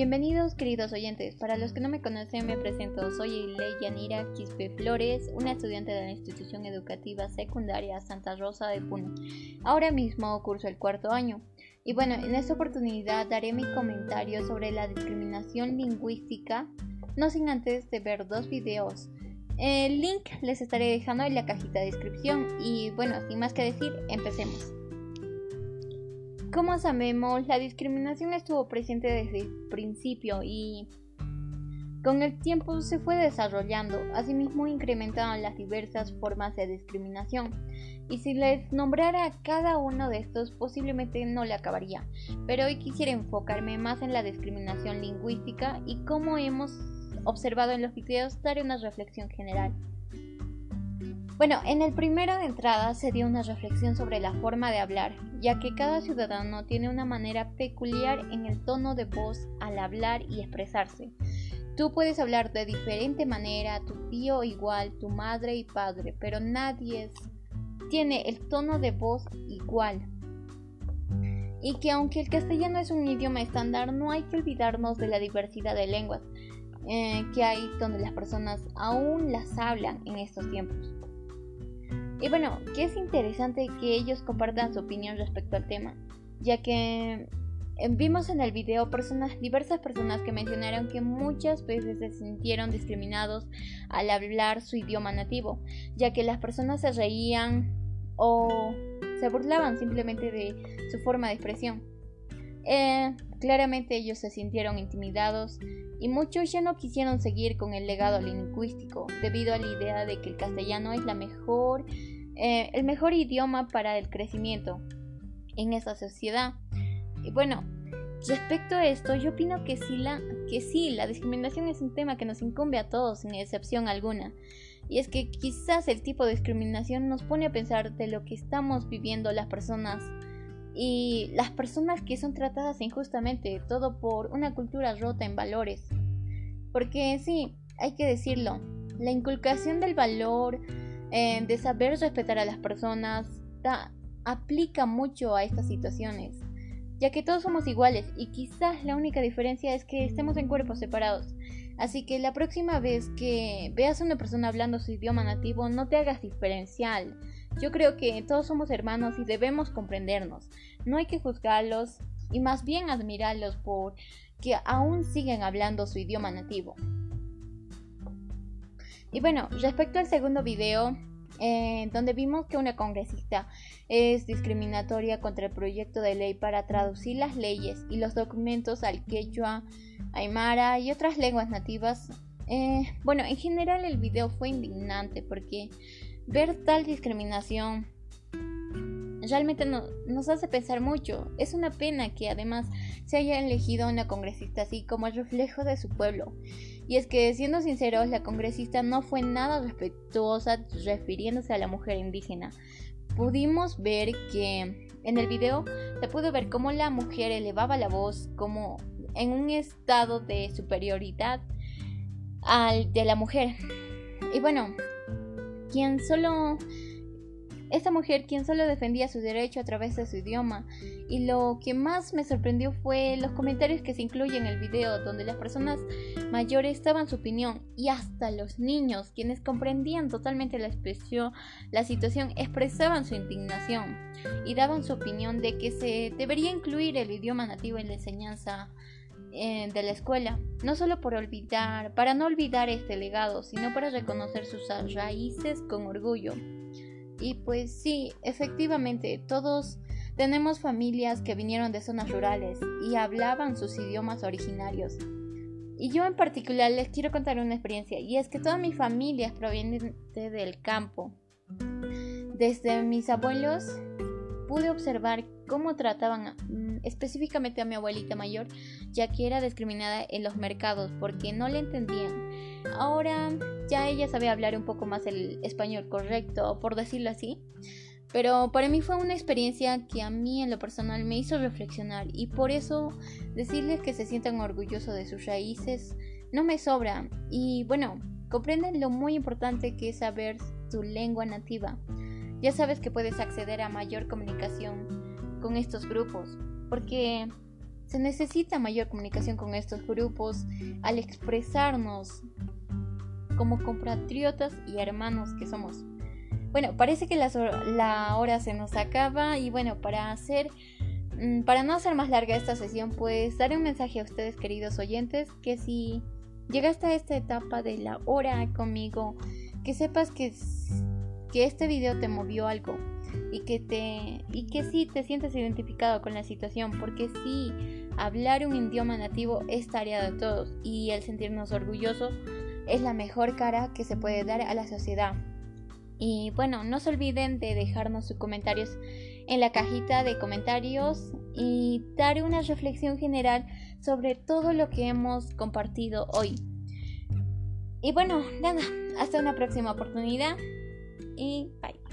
Bienvenidos queridos oyentes, para los que no me conocen me presento, soy Ley Yanira Quispe Flores, una estudiante de la institución educativa secundaria Santa Rosa de Puno. Ahora mismo curso el cuarto año y bueno, en esta oportunidad daré mi comentario sobre la discriminación lingüística, no sin antes de ver dos videos. El link les estaré dejando en la cajita de descripción y bueno, sin más que decir, empecemos. Como sabemos, la discriminación estuvo presente desde el principio y con el tiempo se fue desarrollando, asimismo incrementaron las diversas formas de discriminación. Y si les nombrara cada uno de estos, posiblemente no le acabaría. Pero hoy quisiera enfocarme más en la discriminación lingüística y como hemos observado en los videos, daré una reflexión general. Bueno, en el primero de entrada se dio una reflexión sobre la forma de hablar, ya que cada ciudadano tiene una manera peculiar en el tono de voz al hablar y expresarse. Tú puedes hablar de diferente manera, tu tío igual, tu madre y padre, pero nadie tiene el tono de voz igual. Y que aunque el castellano es un idioma estándar, no hay que olvidarnos de la diversidad de lenguas eh, que hay donde las personas aún las hablan en estos tiempos. Y bueno, que es interesante que ellos compartan su opinión respecto al tema, ya que eh, vimos en el video personas, diversas personas que mencionaron que muchas veces se sintieron discriminados al hablar su idioma nativo, ya que las personas se reían o se burlaban simplemente de su forma de expresión. Eh, claramente ellos se sintieron intimidados y muchos ya no quisieron seguir con el legado lingüístico debido a la idea de que el castellano es la mejor eh, el mejor idioma para el crecimiento en esa sociedad. Y bueno, respecto a esto, yo opino que sí, la, que sí, la discriminación es un tema que nos incumbe a todos sin excepción alguna. Y es que quizás el tipo de discriminación nos pone a pensar de lo que estamos viviendo las personas y las personas que son tratadas injustamente, todo por una cultura rota en valores. Porque sí, hay que decirlo, la inculcación del valor de saber respetar a las personas aplica mucho a estas situaciones, ya que todos somos iguales y quizás la única diferencia es que estemos en cuerpos separados. Así que la próxima vez que veas a una persona hablando su idioma nativo, no te hagas diferencial. Yo creo que todos somos hermanos y debemos comprendernos. No hay que juzgarlos y más bien admirarlos por que aún siguen hablando su idioma nativo. Y bueno, respecto al segundo video, eh, donde vimos que una congresista es discriminatoria contra el proyecto de ley para traducir las leyes y los documentos al quechua, aymara y otras lenguas nativas. Eh, bueno, en general el video fue indignante porque ver tal discriminación realmente nos hace pensar mucho. Es una pena que además se haya elegido una congresista así como el reflejo de su pueblo. Y es que, siendo sinceros, la congresista no fue nada respetuosa refiriéndose a la mujer indígena. Pudimos ver que en el video se pudo ver cómo la mujer elevaba la voz como en un estado de superioridad al de la mujer. Y bueno, quien solo esta mujer quien solo defendía su derecho a través de su idioma. Y lo que más me sorprendió fue los comentarios que se incluyen en el video, donde las personas mayores daban su opinión y hasta los niños, quienes comprendían totalmente la expresión, la situación, expresaban su indignación y daban su opinión de que se debería incluir el idioma nativo en la enseñanza eh, de la escuela, no solo por olvidar, para no olvidar este legado, sino para reconocer sus raíces con orgullo. Y pues sí, efectivamente, todos tenemos familias que vinieron de zonas rurales y hablaban sus idiomas originarios. Y yo en particular les quiero contar una experiencia, y es que toda mi familia es proveniente del campo. Desde mis abuelos pude observar cómo trataban específicamente a mi abuelita mayor, ya que era discriminada en los mercados porque no le entendían. Ahora ya ella sabe hablar un poco más el español correcto, por decirlo así. Pero para mí fue una experiencia que a mí en lo personal me hizo reflexionar y por eso decirles que se sientan orgullosos de sus raíces no me sobra. Y bueno, comprenden lo muy importante que es saber tu lengua nativa. Ya sabes que puedes acceder a mayor comunicación con estos grupos, porque Se necesita mayor comunicación con estos grupos al expresarnos como compatriotas y hermanos que somos. Bueno, parece que la, hora se nos acaba y bueno, para hacer mm, para no hacer más larga esta sesión, pues daré un mensaje a ustedes queridos oyentes que si llegaste a esta etapa de la hora conmigo, que sepas que, que este video te movió algo y que te y que sí te sientes identificado con la situación, porque sí hablar un idioma nativo es tarea de todos y el sentirnos orgullosos es la mejor cara que se puede dar a la sociedad. Y bueno, no se olviden de dejarnos sus comentarios en la cajita de comentarios y dar una reflexión general sobre todo lo que hemos compartido hoy. Y bueno, nada, hasta una próxima oportunidad y bye.